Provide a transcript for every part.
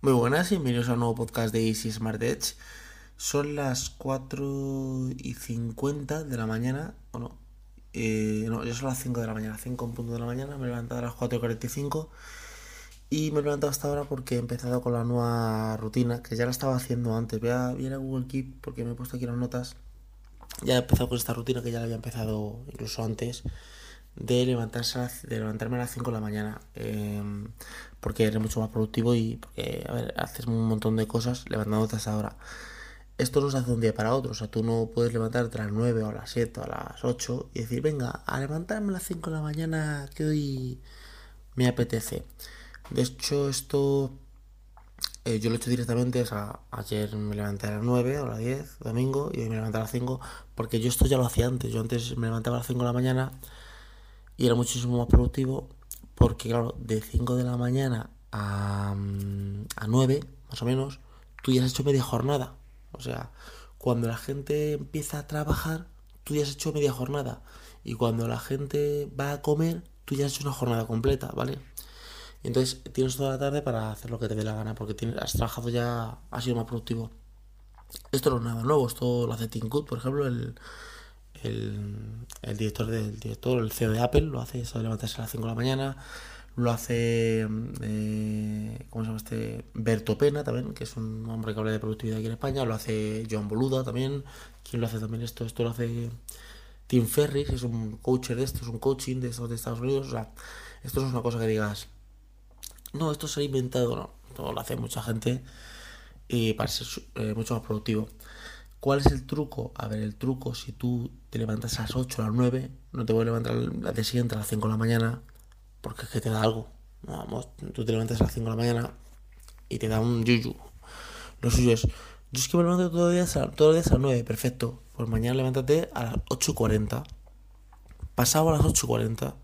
Muy buenas y bienvenidos a un nuevo podcast de Easy Smart Edge. Son las 4 y 50 de la mañana, o no, eh, no, ya son las 5 de la mañana, 5 en punto de la mañana, me he levantado a las 4 y 45 y me he levantado hasta ahora porque he empezado con la nueva rutina, que ya la estaba haciendo antes, voy a, ir a Google Keep porque me he puesto aquí las notas, ya he empezado con esta rutina que ya la había empezado incluso antes, de levantarse de levantarme a las 5 de la mañana em, porque eres mucho más productivo y porque a ver, haces un montón de cosas levantándote hasta ahora. Esto no se hace un día para otro, o sea, tú no puedes levantarte a las 9 o a las 7 o a las 8 y decir, venga, a levantarme a las 5 de la mañana que hoy me apetece. De hecho, esto eh, yo lo he hecho directamente, o sea, ayer me levanté a las 9 o a las 10, domingo, y hoy me levanté a las 5, porque yo esto ya lo hacía antes, yo antes me levantaba a las 5 de la mañana y era muchísimo más productivo porque, claro, de 5 de la mañana a, a 9, más o menos, tú ya has hecho media jornada. O sea, cuando la gente empieza a trabajar, tú ya has hecho media jornada. Y cuando la gente va a comer, tú ya has hecho una jornada completa, ¿vale? Entonces tienes toda la tarde para hacer lo que te dé la gana, porque tienes, has trabajado ya, has sido más productivo. Esto no es nada nuevo, esto lo hace Tim por ejemplo, el, el, director del director, el CEO de Apple, lo hace eso de levantarse a las 5 de la mañana, lo hace, eh, ¿cómo se llama este? Berto Pena también, que es un hombre que habla de productividad aquí en España, lo hace John Boluda también, ¿quién lo hace también esto? Esto lo hace Tim Ferris, es un coach de esto, es un coaching de estos de Estados Unidos, o sea, esto no es una cosa que digas, no, esto se ha inventado, no, esto lo hace mucha gente y para ser eh, mucho más productivo. ¿Cuál es el truco? A ver, el truco, si tú te levantas a las 8 o a las 9, no te voy a levantar al día siguiente a las 5 de la mañana, porque es que te da algo. Vamos, tú te levantas a las 5 de la mañana y te da un yuyu. Lo suyo es, yo es que me levanto todos los días a, días a las 9, perfecto. Pues mañana levántate a las 8.40. Pasado a las 8.40.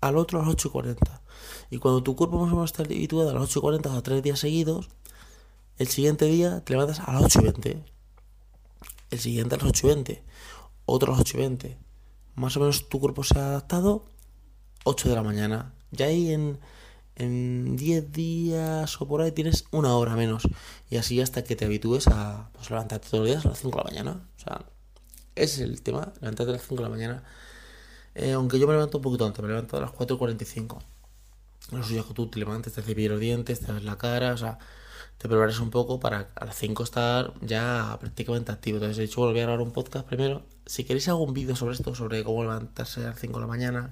Al otro a las 8.40. Y cuando tu cuerpo más o menos está habituado a las 8.40 o a tres días seguidos, el siguiente día te levantas a las 8.20 el siguiente a las 8.20, otro a las 8.20. Más o menos tu cuerpo se ha adaptado 8 de la mañana. Ya ahí en, en 10 días o por ahí tienes una hora menos. Y así hasta que te habitúes a pues, levantarte todos los días a las 5 de la mañana. O sea, ese es el tema, levantarte a las 5 de la mañana. Eh, aunque yo me levanto un poquito antes, me levanto a las 4.45. Lo suyo es que tú te levantes, te cepillas los dientes, te das la cara, o sea, te prepares un poco para a las 5 estar ya prácticamente activo. Entonces, he dicho, volví a grabar un podcast primero. Si queréis algún vídeo sobre esto, sobre cómo levantarse a las 5 de la mañana,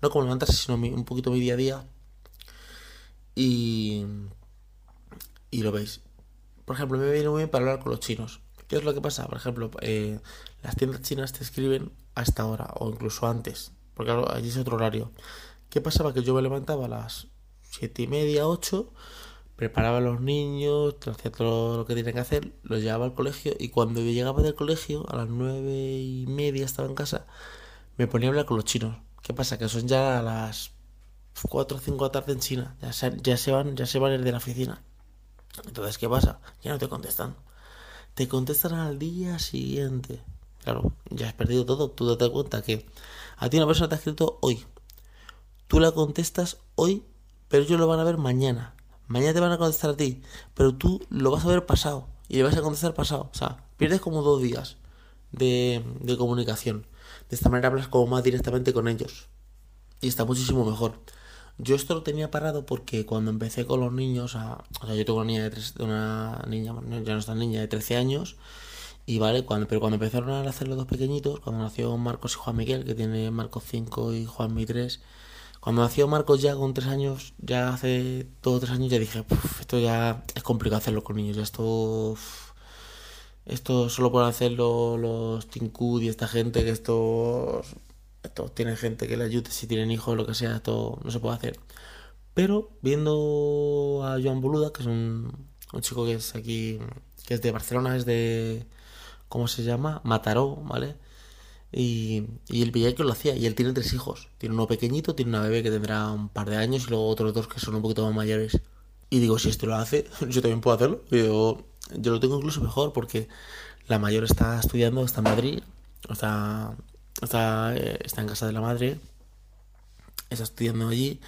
no cómo levantarse, sino un poquito mi día a día. Y, y lo veis. Por ejemplo, me viene muy bien para hablar con los chinos. ¿Qué es lo que pasa? Por ejemplo, eh, las tiendas chinas te escriben a esta hora o incluso antes, porque allí es otro horario. ¿Qué pasaba? Que yo me levantaba a las 7 y media, 8 preparaba a los niños, hacía todo lo que tenía que hacer, los llevaba al colegio y cuando llegaba del colegio, a las nueve y media estaba en casa, me ponía a hablar con los chinos. ¿Qué pasa? Que son ya a las 4 o 5 de la tarde en China, ya se, ya se van, ya se van de la oficina. Entonces, ¿qué pasa? Ya no te contestan. Te contestan al día siguiente. Claro, ya has perdido todo. Tú date cuenta que a ti una persona te ha escrito hoy. Tú la contestas hoy, pero ellos lo van a ver mañana. Mañana te van a contestar a ti, pero tú lo vas a ver pasado y le vas a contestar pasado. O sea, pierdes como dos días de, comunicación. De esta manera hablas como más directamente con ellos. Y está muchísimo mejor. Yo esto lo tenía parado porque cuando empecé con los niños, o sea, yo tengo una niña de, tres, una niña, ya no está niña, de 13 años, y vale, cuando, pero cuando empezaron a nacer los dos pequeñitos, cuando nació Marcos y Juan Miguel, que tiene Marcos 5 y Juan Mi 3, cuando nació Marcos ya con tres años, ya hace dos o tres años, ya dije, esto ya es complicado hacerlo con niños, esto... esto solo pueden hacerlo los Tincud y esta gente, que esto... Esto tiene gente que le ayude si tienen hijos, lo que sea, esto no se puede hacer. Pero viendo a Joan Boluda, que es un, un chico que es aquí, que es de Barcelona, es de... ¿Cómo se llama? Mataró, ¿vale? Y, y el que lo hacía. Y él tiene tres hijos. Tiene uno pequeñito, tiene una bebé que tendrá un par de años y luego otros dos que son un poquito más mayores. Y digo, si esto lo hace, yo también puedo hacerlo. Yo, yo lo tengo incluso mejor porque la mayor está estudiando, está en Madrid, está, está, eh, está en casa de la madre, está estudiando allí.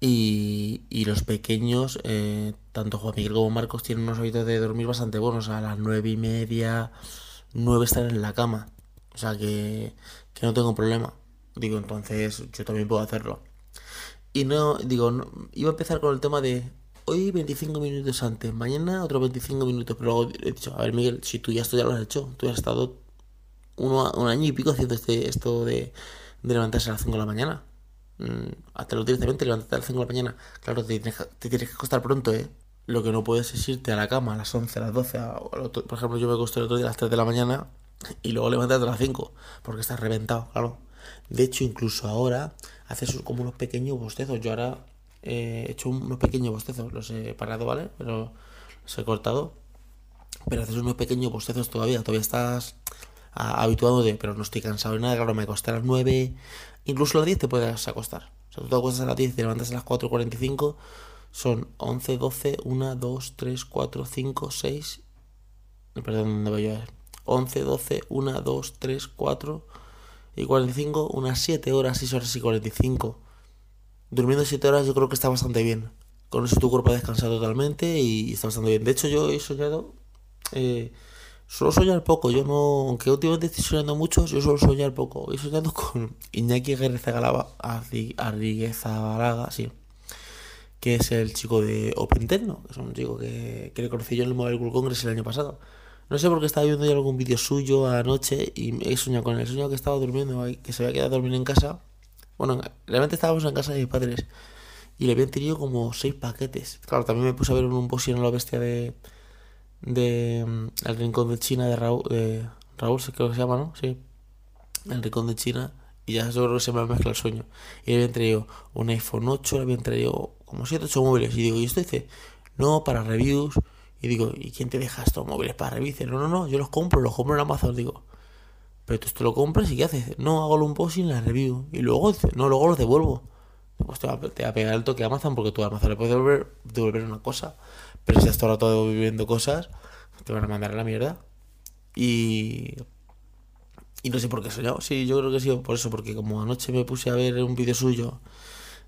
Y, y los pequeños, eh, tanto Juan Miguel como Marcos, tienen unos hábitos de dormir bastante buenos. A las nueve y media, nueve están en la cama. O sea que, que no tengo problema. Digo, entonces yo también puedo hacerlo. Y no, digo, iba a empezar con el tema de hoy 25 minutos antes, mañana otros 25 minutos. Pero luego he dicho, a ver, Miguel, si tú ya esto ya lo has hecho, tú has estado uno, un año y pico haciendo este, esto de, de levantarse a las 5 de la mañana. Mm, hazlo directamente, levantarte a las 5 de la mañana. Claro, te tienes, te tienes que acostar pronto, ¿eh? Lo que no puedes es irte a la cama a las 11, a las 12. por ejemplo, yo me acosté el otro día a las 3 de la mañana y luego levantarte a las 5 porque estás reventado, claro. De hecho, incluso ahora haces como unos pequeños bostezos. Yo ahora eh, he hecho unos pequeños bostezos, los he parado, ¿vale? Pero los he cortado. Pero haces unos pequeños bostezos todavía, todavía estás habituado de, pero no estoy cansado de nada, claro, me acosté a las 9, incluso a las 10 te puedes acostar. O sea, tú te acuestas a las 10 y te levantas a las 4.45, son 11, 12, 1, 2, 3, 4, 5, 6, perdón, ¿dónde voy a ver? 11, 12, 1, 2, 3, 4 y 45, unas 7 horas, 6 horas y 45. Durmiendo 7 horas yo creo que está bastante bien. Con eso tu cuerpo ha descansado totalmente y está bastante bien. De hecho yo he soñado... Eh, Suelo soñar poco, yo no, aunque últimamente estoy soñando mucho, yo suelo soñar poco. He soñado con Iñaki Arriguezabalaga, sí, que es el chico de Openterno, que es un chico que, que le conocí yo en el Mobile World Congress el año pasado. No sé por qué estaba viendo yo algún vídeo suyo anoche y he soñado con él. He soñado que estaba durmiendo, que se había quedado a dormir en casa. Bueno, realmente estábamos en casa de mis padres y le habían tenido como seis paquetes. Claro, también me puse a ver un boss en la bestia de de mm, El Rincón de China de Raúl, de Raúl creo que se llama, ¿no? Sí. El Rincón de China. Y ya seguro que se me mezcla el sueño. Y le habían traído un iPhone 8, le habían traído como 7 8 móviles. Y digo, ¿y esto dice? No, para reviews. Y digo, ¿y quién te deja estos móviles para reviews? No, no, no, yo los compro, los compro en Amazon. Digo, pero tú te lo compras y ¿qué haces? No, hago un post sin la review. Y luego no, luego los devuelvo. Pues te va, a pegar el toque a Amazon porque tú a Amazon le puedes devolver, devolver una cosa. Pero si estás todo el rato viviendo cosas, te van a mandar a la mierda. Y. Y no sé por qué he soñado. Sí, yo creo que sí, por eso, porque como anoche me puse a ver un vídeo suyo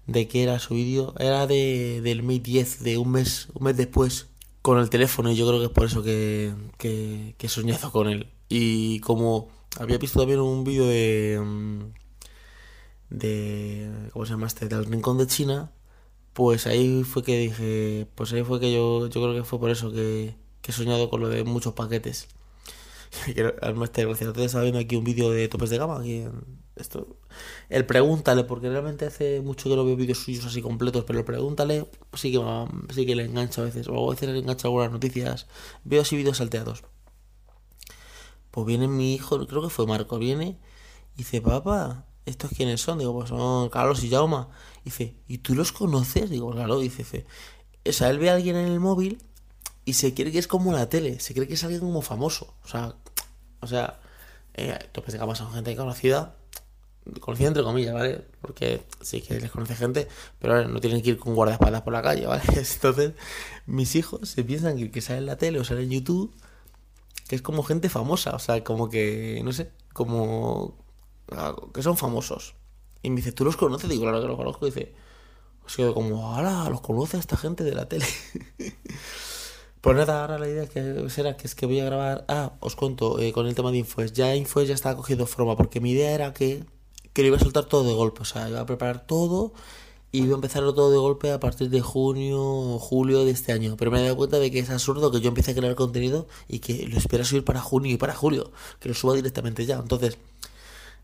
de que era su vídeo, era de, del Mate 10, de un mes, un mes después, con el teléfono, y yo creo que es por eso que, que, que he soñado con él. Y como había visto también un vídeo de. Mm, de. ¿Cómo se llama este? Del Rincón de China pues ahí fue que dije, pues ahí fue que yo, yo creo que fue por eso que, he soñado con lo de muchos paquetes. Además, te gracias. Estaba viendo aquí un vídeo de topes de gama. Aquí en esto. El pregúntale, porque realmente hace mucho que no veo vídeos suyos así completos, pero el pregúntale sí que, sí que le engancha a veces. O a veces le engancha algunas noticias. Veo así vídeos salteados. Pues viene mi hijo, creo que fue Marco, viene y dice, papá, ¿estos quiénes son? Digo, pues son Carlos y Jauma. Dice, ¿y tú los conoces? Digo, claro, dice, o sea, él ve a alguien en el móvil y se cree que es como la tele, se cree que es alguien como famoso. O sea, o sea, eh, topes de son gente conocida, conocida entre comillas, ¿vale? Porque sí que les conoce gente, pero no tienen que ir con guardaespaldas por la calle, ¿vale? Entonces, mis hijos se piensan que, que sale en la tele o sale en YouTube, que es como gente famosa, o sea, como que, no sé, como que son famosos. Y me dice, ¿tú los conoces? Digo, claro que los conozco. Y dice, quedo como, ahora los conoce esta gente de la tele. pues nada, ahora la idea que será que es que voy a grabar. Ah, os cuento eh, con el tema de Infoes. Ya Infoes ya está cogiendo forma, porque mi idea era que, que lo iba a soltar todo de golpe. O sea, iba a preparar todo y iba a empezarlo todo de golpe a partir de junio o julio de este año. Pero me he dado cuenta de que es absurdo que yo empiece a crear contenido y que lo espera subir para junio y para julio. Que lo suba directamente ya. Entonces.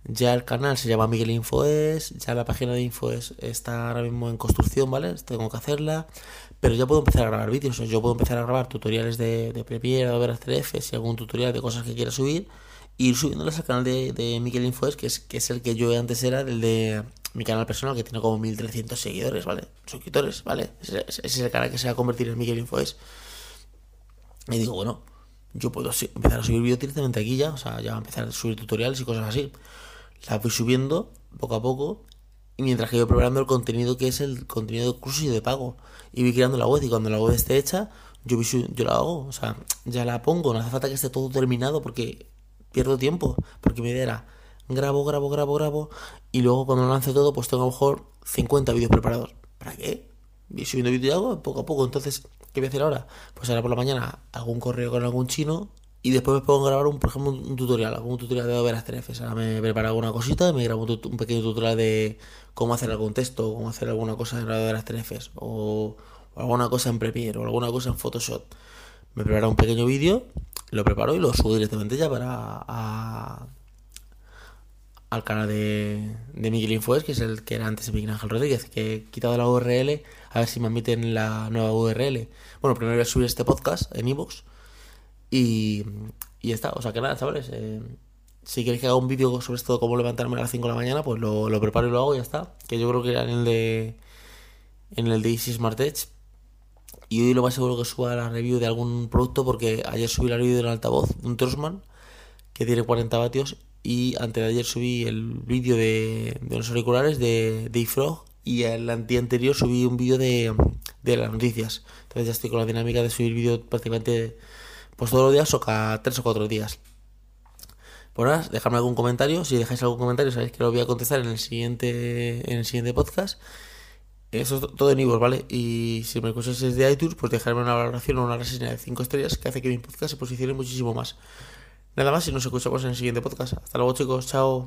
Ya el canal se llama Miguel Infoes, ya la página de Infoes está ahora mismo en construcción, ¿vale? Tengo que hacerla, pero ya puedo empezar a grabar vídeos, yo puedo empezar a grabar tutoriales de, de Premiere, Adobe After Effects y algún tutorial de cosas que quiera subir, ir subiéndolas al canal de, de Miguel Infoes, que es, que es el que yo antes era, el de mi canal personal, que tiene como 1300 seguidores, ¿vale? Suscriptores, ¿vale? Ese, es el canal que se va a convertir en Miguel Infoes. Y digo, bueno, yo puedo empezar a subir vídeos directamente aquí ya, o sea, ya empezar a subir tutoriales y cosas así la voy subiendo poco a poco y mientras que voy preparando el contenido que es el contenido de curso y de pago y voy creando la web y cuando la web esté hecha yo, yo la hago, o sea, ya la pongo, no hace falta que esté todo terminado porque pierdo tiempo, porque mi idea era grabo, grabo, grabo, grabo y luego cuando lo lance todo pues tengo a lo mejor 50 vídeos preparados ¿Para qué? Y subiendo vídeo y hago poco a poco. Entonces, ¿qué voy a hacer ahora? Pues ahora por la mañana hago un correo con algún chino y después me pongo a grabar, un, por ejemplo, un, tutorial, algún tutorial de Adobe After Effects. Ahora me preparo alguna cosita, me grabo un, pequeño tutorial de cómo hacer algún texto, cómo hacer alguna cosa en Adobe After Effects, o, alguna cosa en Premiere, o alguna cosa en Photoshop. Me preparo un pequeño vídeo, lo preparo y lo subo directamente ya para al canal de, de Miguel Infoes, que es el que era antes de Miguel Ángel Rodríguez, que he quitado la URL, a ver si me admiten la nueva URL. Bueno, primero voy a subir este podcast en iVoox y, y ya está. O sea que nada, chavales. Eh, si queréis que haga un vídeo sobre esto, cómo levantarme a las 5 de la mañana, pues lo, lo, preparo y lo hago y ya está. Que yo creo que era en el de en el de Easy Smart Edge. Y hoy lo más seguro que suba la review de algún producto porque ayer subí la review del altavoz de un Trosman que tiene 40 vatios y antes de ayer subí el vídeo de, de los auriculares de, de iFrog y el día anterior subí un vídeo de, de las noticias. Entonces ya estoy con la dinámica de subir vídeo prácticamente pues todos los días o cada tres o cuatro días. Por ahora, dejadme algún comentario. Si dejáis algún comentario, sabéis que lo voy a contestar en el siguiente, en el siguiente podcast. Eso es todo en iVoox, ¿vale? Y si me escucháis desde iTunes, pues dejadme una valoración o una reseña de 5 estrellas que hace que mi podcast se posicione muchísimo más. Nada más y nos escuchamos en el siguiente podcast. Hasta luego chicos, chao.